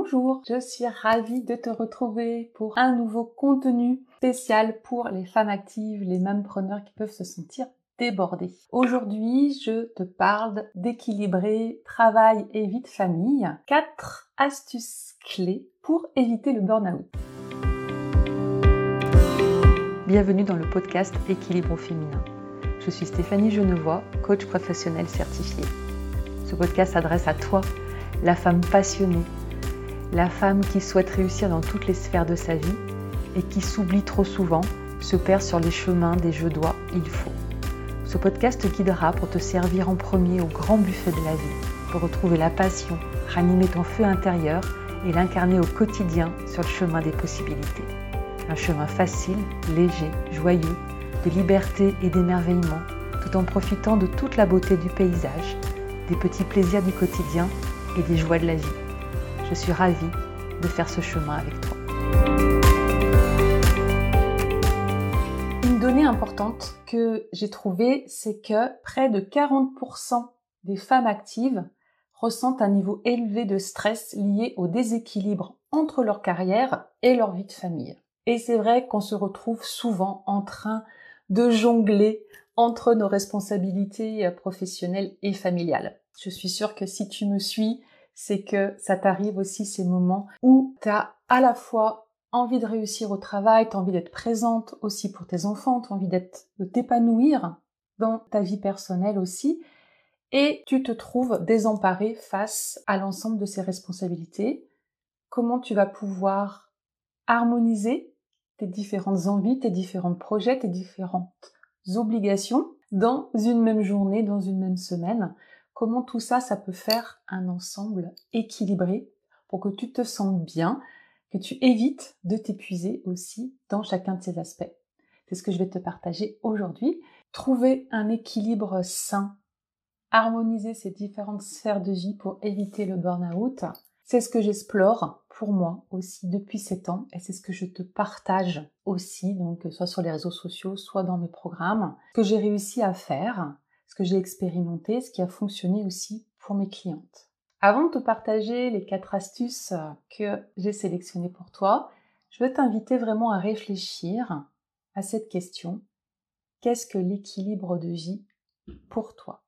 Bonjour, je suis ravie de te retrouver pour un nouveau contenu spécial pour les femmes actives, les mêmes preneurs qui peuvent se sentir débordées. Aujourd'hui, je te parle d'équilibrer travail et vie de famille. Quatre astuces clés pour éviter le burn-out. Bienvenue dans le podcast Équilibre au féminin. Je suis Stéphanie Genevois, coach professionnel certifié. Ce podcast s'adresse à toi, la femme passionnée la femme qui souhaite réussir dans toutes les sphères de sa vie et qui s'oublie trop souvent, se perd sur les chemins des je dois, il faut. Ce podcast te guidera pour te servir en premier au grand buffet de la vie, pour retrouver la passion, ranimer ton feu intérieur et l'incarner au quotidien sur le chemin des possibilités. Un chemin facile, léger, joyeux, de liberté et d'émerveillement, tout en profitant de toute la beauté du paysage, des petits plaisirs du quotidien et des joies de la vie. Je suis ravie de faire ce chemin avec toi. Une donnée importante que j'ai trouvée, c'est que près de 40% des femmes actives ressentent un niveau élevé de stress lié au déséquilibre entre leur carrière et leur vie de famille. Et c'est vrai qu'on se retrouve souvent en train de jongler entre nos responsabilités professionnelles et familiales. Je suis sûre que si tu me suis, c'est que ça t'arrive aussi ces moments où tu as à la fois envie de réussir au travail, tu as envie d'être présente aussi pour tes enfants, tu as envie d'être, de t'épanouir dans ta vie personnelle aussi, et tu te trouves désemparé face à l'ensemble de ces responsabilités. Comment tu vas pouvoir harmoniser tes différentes envies, tes différents projets, tes différentes obligations dans une même journée, dans une même semaine? Comment tout ça, ça peut faire un ensemble équilibré pour que tu te sentes bien, que tu évites de t'épuiser aussi dans chacun de ces aspects? C'est ce que je vais te partager aujourd'hui. Trouver un équilibre sain, harmoniser ces différentes sphères de vie pour éviter le burn-out, c'est ce que j'explore pour moi aussi depuis 7 ans et c'est ce que je te partage aussi, donc soit sur les réseaux sociaux, soit dans mes programmes, que j'ai réussi à faire que j'ai expérimenté, ce qui a fonctionné aussi pour mes clientes. Avant de te partager les quatre astuces que j'ai sélectionnées pour toi, je veux t'inviter vraiment à réfléchir à cette question. Qu'est-ce que l'équilibre de vie pour toi?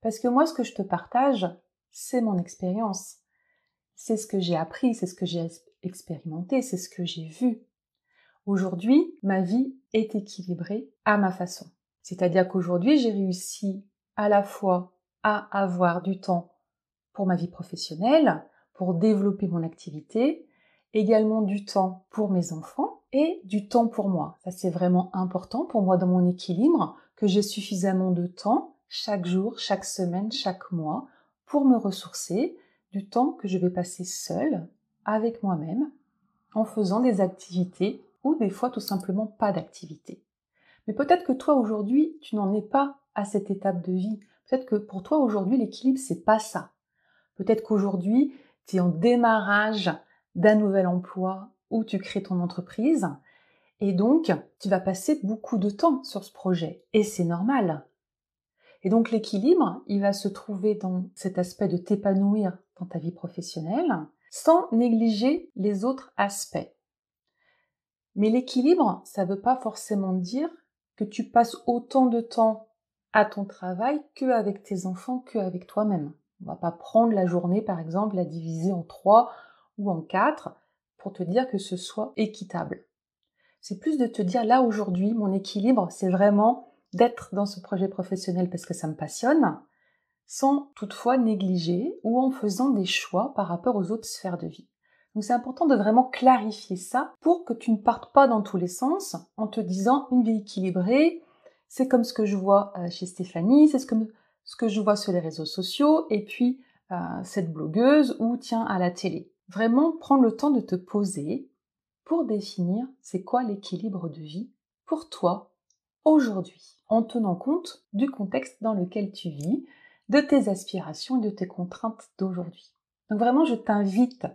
Parce que moi, ce que je te partage, c'est mon expérience. C'est ce que j'ai appris, c'est ce que j'ai expérimenté, c'est ce que j'ai vu. Aujourd'hui, ma vie est équilibrée à ma façon. C'est-à-dire qu'aujourd'hui, j'ai réussi à la fois à avoir du temps pour ma vie professionnelle, pour développer mon activité, également du temps pour mes enfants et du temps pour moi. Ça, c'est vraiment important pour moi dans mon équilibre, que j'ai suffisamment de temps chaque jour, chaque semaine, chaque mois pour me ressourcer, du temps que je vais passer seule avec moi-même en faisant des activités ou des fois tout simplement pas d'activités. Mais peut-être que toi aujourd'hui, tu n'en es pas à cette étape de vie. Peut-être que pour toi aujourd'hui, l'équilibre, c'est pas ça. Peut-être qu'aujourd'hui, tu es en démarrage d'un nouvel emploi ou tu crées ton entreprise. Et donc, tu vas passer beaucoup de temps sur ce projet. Et c'est normal. Et donc, l'équilibre, il va se trouver dans cet aspect de t'épanouir dans ta vie professionnelle sans négliger les autres aspects. Mais l'équilibre, ça ne veut pas forcément dire que tu passes autant de temps à ton travail qu'avec tes enfants, qu'avec toi-même. On va pas prendre la journée, par exemple, la diviser en trois ou en quatre pour te dire que ce soit équitable. C'est plus de te dire là aujourd'hui, mon équilibre, c'est vraiment d'être dans ce projet professionnel parce que ça me passionne, sans toutefois négliger ou en faisant des choix par rapport aux autres sphères de vie. Donc c'est important de vraiment clarifier ça pour que tu ne partes pas dans tous les sens en te disant une vie équilibrée, c'est comme ce que je vois euh, chez Stéphanie, c'est ce que, ce que je vois sur les réseaux sociaux, et puis euh, cette blogueuse ou tiens à la télé. Vraiment prendre le temps de te poser pour définir c'est quoi l'équilibre de vie pour toi aujourd'hui, en tenant compte du contexte dans lequel tu vis, de tes aspirations et de tes contraintes d'aujourd'hui. Donc vraiment, je t'invite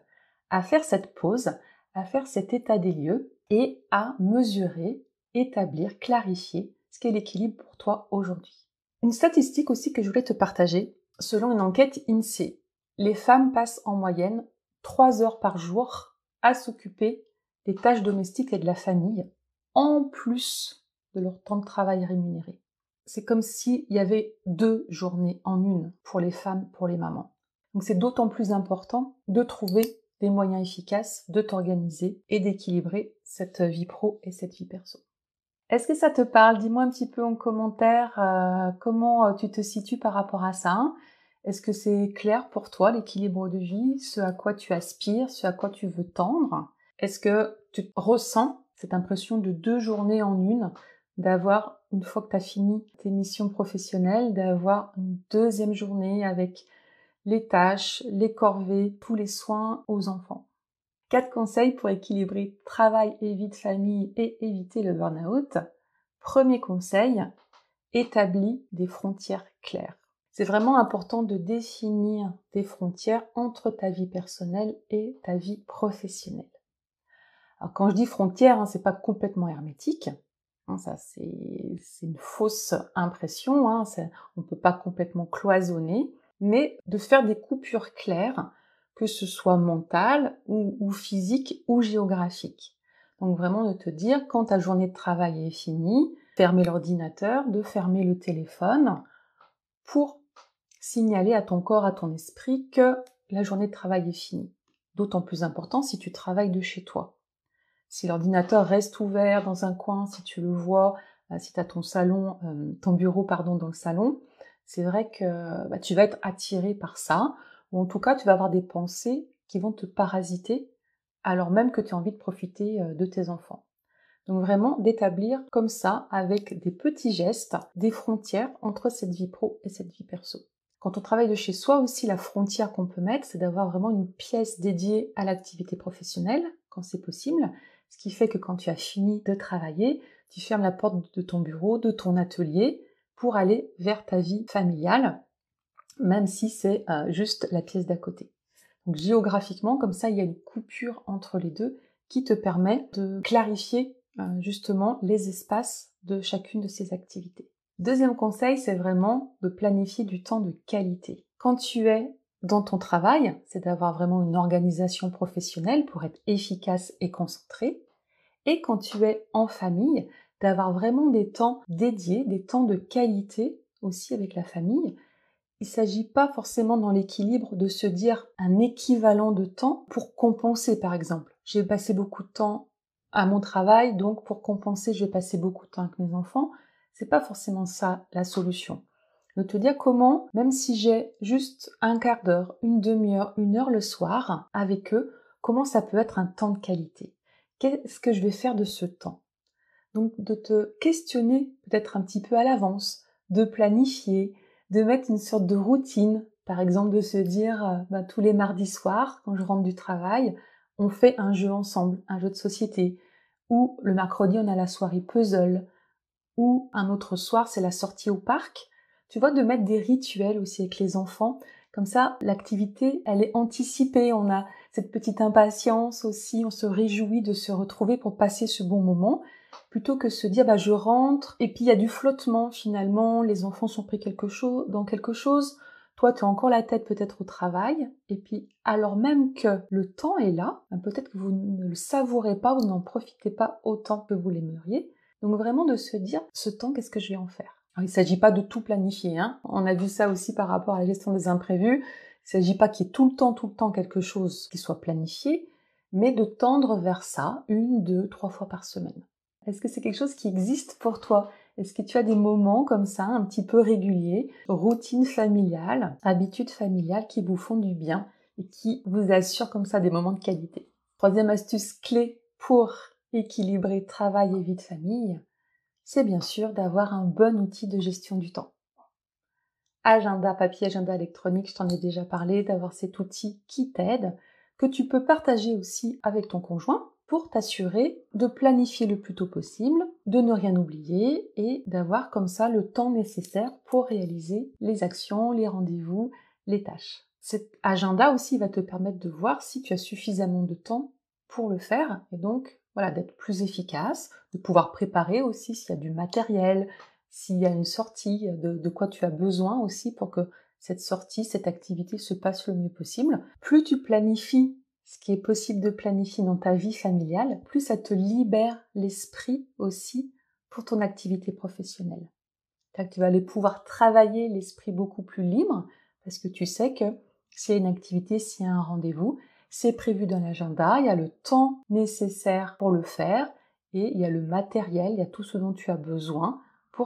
à faire cette pause, à faire cet état des lieux et à mesurer, établir, clarifier ce qu'est l'équilibre pour toi aujourd'hui. Une statistique aussi que je voulais te partager, selon une enquête INSEE, les femmes passent en moyenne trois heures par jour à s'occuper des tâches domestiques et de la famille, en plus de leur temps de travail rémunéré. C'est comme s'il y avait deux journées en une pour les femmes, pour les mamans. Donc c'est d'autant plus important de trouver des moyens efficaces de t'organiser et d'équilibrer cette vie pro et cette vie perso. Est-ce que ça te parle? Dis-moi un petit peu en commentaire euh, comment euh, tu te situes par rapport à ça. Est-ce que c'est clair pour toi l'équilibre de vie, ce à quoi tu aspires, ce à quoi tu veux tendre? Est-ce que tu ressens cette impression de deux journées en une, d'avoir, une fois que tu as fini tes missions professionnelles, d'avoir une deuxième journée avec les tâches, les corvées, tous les soins aux enfants. Quatre conseils pour équilibrer travail et vie de famille et éviter le burn-out. Premier conseil, établis des frontières claires. C'est vraiment important de définir des frontières entre ta vie personnelle et ta vie professionnelle. Alors quand je dis frontières, hein, c'est pas complètement hermétique. Hein, ça c'est une fausse impression. Hein, on ne peut pas complètement cloisonner mais de faire des coupures claires, que ce soit mentales ou, physiques ou géographiques. Donc vraiment de te dire quand ta journée de travail est finie, fermer l'ordinateur, de fermer le téléphone pour signaler à ton corps, à ton esprit que la journée de travail est finie. D'autant plus important si tu travailles de chez toi. Si l'ordinateur reste ouvert dans un coin, si tu le vois, euh, si tu as ton salon, euh, ton bureau pardon dans le salon, c'est vrai que bah, tu vas être attiré par ça, ou en tout cas tu vas avoir des pensées qui vont te parasiter alors même que tu as envie de profiter euh, de tes enfants. Donc vraiment d'établir comme ça, avec des petits gestes, des frontières entre cette vie pro et cette vie perso. Quand on travaille de chez soi aussi, la frontière qu'on peut mettre, c'est d'avoir vraiment une pièce dédiée à l'activité professionnelle, quand c'est possible, ce qui fait que quand tu as fini de travailler, tu fermes la porte de ton bureau, de ton atelier, pour aller vers ta vie familiale, même si c'est euh, juste la pièce d'à côté. Géographiquement, comme ça, il y a une coupure entre les deux qui te permet de clarifier euh, justement les espaces de chacune de ces activités. Deuxième conseil, c'est vraiment de planifier du temps de qualité. Quand tu es dans ton travail, c'est d'avoir vraiment une organisation professionnelle pour être efficace et concentré. Et quand tu es en famille, d'avoir vraiment des temps dédiés, des temps de qualité aussi avec la famille. Il ne s'agit pas forcément dans l'équilibre de se dire un équivalent de temps pour compenser par exemple. J'ai passé beaucoup de temps à mon travail, donc pour compenser, je vais passer beaucoup de temps avec mes enfants. C'est pas forcément ça la solution. De te dire comment, même si j'ai juste un quart d'heure, une demi-heure, une heure le soir avec eux, comment ça peut être un temps de qualité? Qu'est-ce que je vais faire de ce temps? Donc de te questionner peut-être un petit peu à l'avance, de planifier, de mettre une sorte de routine, par exemple de se dire euh, bah, tous les mardis soirs, quand je rentre du travail, on fait un jeu ensemble, un jeu de société, ou le mercredi on a la soirée puzzle, ou un autre soir c'est la sortie au parc. Tu vois, de mettre des rituels aussi avec les enfants, comme ça, l'activité, elle est anticipée. On a cette petite impatience aussi. On se réjouit de se retrouver pour passer ce bon moment plutôt que se dire bah je rentre et puis il y a du flottement finalement, les enfants sont pris quelque chose dans quelque chose, toi tu as encore la tête peut-être au travail et puis alors même que le temps est là, bah, peut-être que vous ne le savourez pas, vous n'en profitez pas autant que vous l'aimeriez. Donc vraiment de se dire ce temps qu'est-ce que je vais en faire? Alors, il ne s'agit pas de tout planifier, hein. on a vu ça aussi par rapport à la gestion des imprévus. Il ne s'agit pas qu'il y ait tout le temps, tout le temps quelque chose qui soit planifié, mais de tendre vers ça une, deux, trois fois par semaine. Est-ce que c'est quelque chose qui existe pour toi? Est-ce que tu as des moments comme ça, un petit peu réguliers, routine familiale, habitudes familiales qui vous font du bien et qui vous assurent comme ça des moments de qualité? Troisième astuce clé pour équilibrer travail et vie de famille, c'est bien sûr d'avoir un bon outil de gestion du temps. Agenda papier, agenda électronique, je t'en ai déjà parlé, d'avoir cet outil qui t'aide, que tu peux partager aussi avec ton conjoint pour t'assurer de planifier le plus tôt possible, de ne rien oublier et d'avoir comme ça le temps nécessaire pour réaliser les actions, les rendez-vous, les tâches. Cet agenda aussi va te permettre de voir si tu as suffisamment de temps pour le faire et donc voilà d'être plus efficace, de pouvoir préparer aussi s'il y a du matériel, s'il y a une sortie, de, de quoi tu as besoin aussi pour que cette sortie, cette activité se passe le mieux possible. Plus tu planifies ce qui est possible de planifier dans ta vie familiale, plus ça te libère l'esprit aussi pour ton activité professionnelle. Tu vas aller pouvoir travailler l'esprit beaucoup plus libre parce que tu sais que s'il y a une activité, s'il y a un rendez-vous, c'est prévu dans l'agenda, il y a le temps nécessaire pour le faire et il y a le matériel, il y a tout ce dont tu as besoin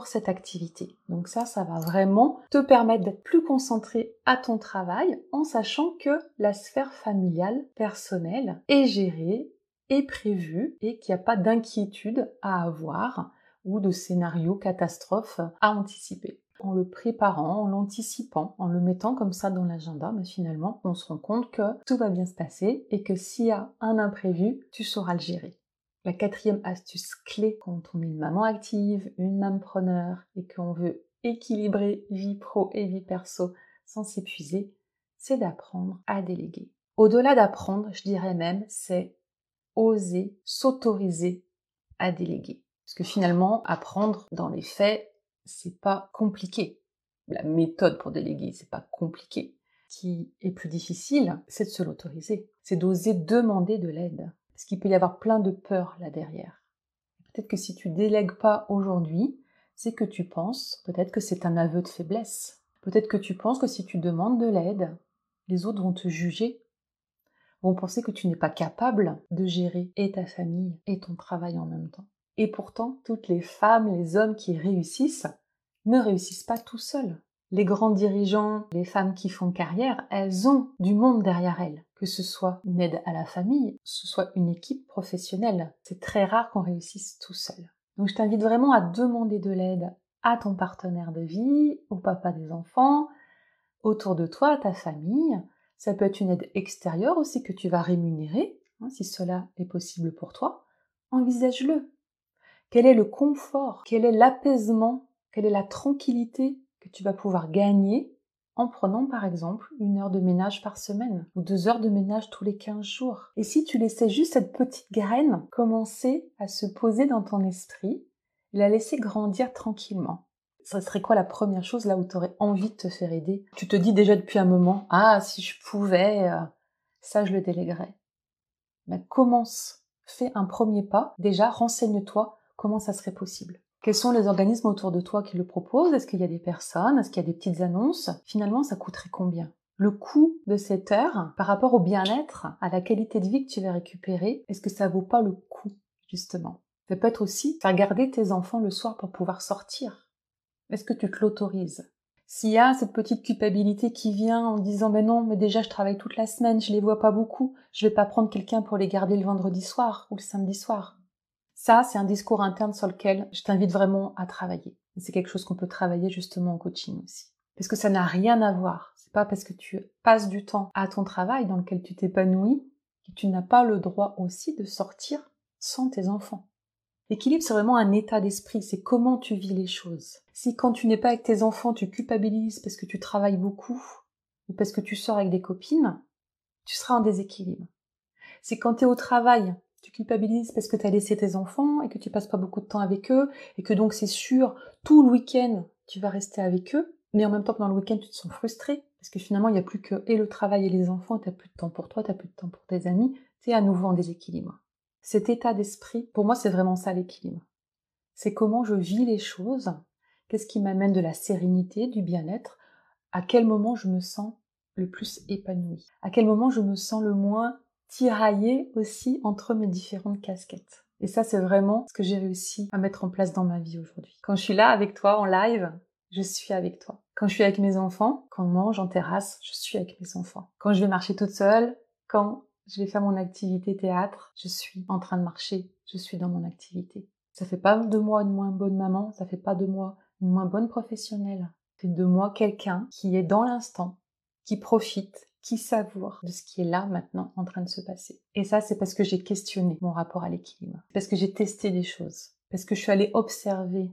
cette activité. Donc ça, ça va vraiment te permettre d'être plus concentré à ton travail en sachant que la sphère familiale, personnelle est gérée, est prévue et qu'il n'y a pas d'inquiétude à avoir ou de scénario catastrophe à anticiper. En le préparant, en l'anticipant, en le mettant comme ça dans l'agenda, mais finalement, on se rend compte que tout va bien se passer et que s'il y a un imprévu, tu sauras le gérer. La quatrième astuce clé quand on est une maman active, une maman preneur et qu'on veut équilibrer vie pro et vie perso sans s'épuiser, c'est d'apprendre à déléguer. Au-delà d'apprendre, je dirais même, c'est oser s'autoriser à déléguer. Parce que finalement, apprendre dans les faits, c'est pas compliqué. La méthode pour déléguer, c'est pas compliqué. Ce qui est plus difficile, c'est de se l'autoriser. C'est d'oser demander de l'aide. Parce qu'il peut y avoir plein de peurs là derrière. Peut-être que si tu délègues pas aujourd'hui, c'est que tu penses, peut-être que c'est un aveu de faiblesse. Peut-être que tu penses que si tu demandes de l'aide, les autres vont te juger, vont penser que tu n'es pas capable de gérer et ta famille et ton travail en même temps. Et pourtant, toutes les femmes, les hommes qui réussissent ne réussissent pas tout seuls. Les grands dirigeants, les femmes qui font carrière, elles ont du monde derrière elles que ce soit une aide à la famille, que ce soit une équipe professionnelle. C'est très rare qu'on réussisse tout seul. Donc je t'invite vraiment à demander de l'aide à ton partenaire de vie, au papa des enfants, autour de toi, à ta famille. Ça peut être une aide extérieure aussi que tu vas rémunérer, hein, si cela est possible pour toi. Envisage-le. Quel est le confort? Quel est l'apaisement? Quelle est la tranquillité? Que tu vas pouvoir gagner en prenant par exemple une heure de ménage par semaine ou deux heures de ménage tous les 15 jours. Et si tu laissais juste cette petite graine commencer à se poser dans ton esprit, la laisser grandir tranquillement. Ça serait quoi la première chose là où tu aurais envie de te faire aider? Tu te dis déjà depuis un moment, ah si je pouvais, euh, ça je le déléguerais. Mais commence, fais un premier pas, déjà renseigne-toi comment ça serait possible. Quels sont les organismes autour de toi qui le proposent? Est-ce qu'il y a des personnes? Est-ce qu'il y a des petites annonces? Finalement, ça coûterait combien? Le coût de cette heure par rapport au bien-être, à la qualité de vie que tu vas récupérer, est-ce que ça vaut pas le coup, justement? Ça peut être aussi faire garder tes enfants le soir pour pouvoir sortir. Est-ce que tu te l'autorises? S'il y a cette petite culpabilité qui vient en disant mais non, mais déjà je travaille toute la semaine, je les vois pas beaucoup, je vais pas prendre quelqu'un pour les garder le vendredi soir ou le samedi soir. Ça, c'est un discours interne sur lequel je t'invite vraiment à travailler. C'est quelque chose qu'on peut travailler justement en coaching aussi. Parce que ça n'a rien à voir. C'est pas parce que tu passes du temps à ton travail dans lequel tu t'épanouis que tu n'as pas le droit aussi de sortir sans tes enfants. L'équilibre, c'est vraiment un état d'esprit, c'est comment tu vis les choses. Si quand tu n'es pas avec tes enfants, tu culpabilises parce que tu travailles beaucoup ou parce que tu sors avec des copines, tu seras en déséquilibre. C'est quand tu es au travail tu culpabilises parce que tu as laissé tes enfants et que tu passes pas beaucoup de temps avec eux et que donc c'est sûr, tout le week-end, tu vas rester avec eux, mais en même temps pendant le week-end, tu te sens frustré parce que finalement, il n'y a plus que et le travail et les enfants, tu plus de temps pour toi, tu plus de temps pour tes amis, tu es à nouveau en déséquilibre. Cet état d'esprit, pour moi, c'est vraiment ça l'équilibre. C'est comment je vis les choses, qu'est-ce qui m'amène de la sérénité, du bien-être, à quel moment je me sens le plus épanoui, à quel moment je me sens le moins tirailler aussi entre mes différentes casquettes. Et ça, c'est vraiment ce que j'ai réussi à mettre en place dans ma vie aujourd'hui. Quand je suis là avec toi en live, je suis avec toi. Quand je suis avec mes enfants, quand on mange en terrasse, je suis avec mes enfants. Quand je vais marcher toute seule, quand je vais faire mon activité théâtre, je suis en train de marcher, je suis dans mon activité. Ça fait pas de moi une moins bonne maman, ça fait pas de moi une moins bonne professionnelle. Fait de moi quelqu'un qui est dans l'instant, qui profite, qui savoure de ce qui est là maintenant en train de se passer. Et ça, c'est parce que j'ai questionné mon rapport à l'équilibre, parce que j'ai testé des choses, parce que je suis allée observer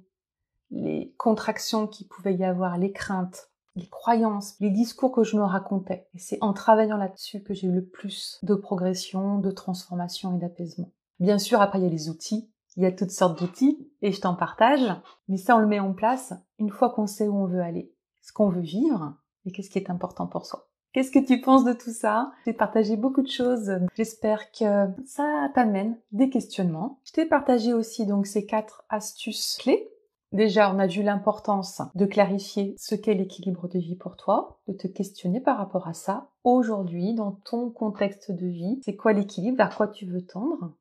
les contractions qui pouvaient y avoir, les craintes, les croyances, les discours que je me racontais. Et c'est en travaillant là-dessus que j'ai eu le plus de progression, de transformation et d'apaisement. Bien sûr, après, il y a les outils. Il y a toutes sortes d'outils et je t'en partage. Mais ça, on le met en place une fois qu'on sait où on veut aller, ce qu'on veut vivre et qu'est-ce qui est important pour soi. Qu'est-ce que tu penses de tout ça? J'ai partagé beaucoup de choses. J'espère que ça t'amène des questionnements. Je t'ai partagé aussi donc ces quatre astuces clés Déjà, on a vu l'importance de clarifier ce qu'est l'équilibre de vie pour toi, de te questionner par rapport à ça. Aujourd'hui, dans ton contexte de vie, c'est quoi l'équilibre, vers quoi tu veux tendre?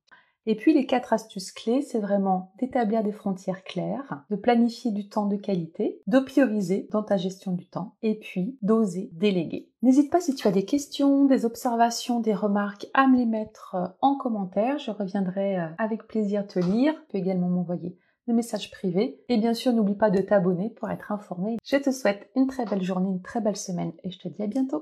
Et puis les quatre astuces clés, c'est vraiment d'établir des frontières claires, de planifier du temps de qualité, de prioriser dans ta gestion du temps, et puis d'oser déléguer. N'hésite pas si tu as des questions, des observations, des remarques à me les mettre en commentaire. Je reviendrai avec plaisir te lire. Tu peux également m'envoyer messages privés. Et bien sûr, n'oublie pas de t'abonner pour être informé. Je te souhaite une très belle journée, une très belle semaine et je te dis à bientôt.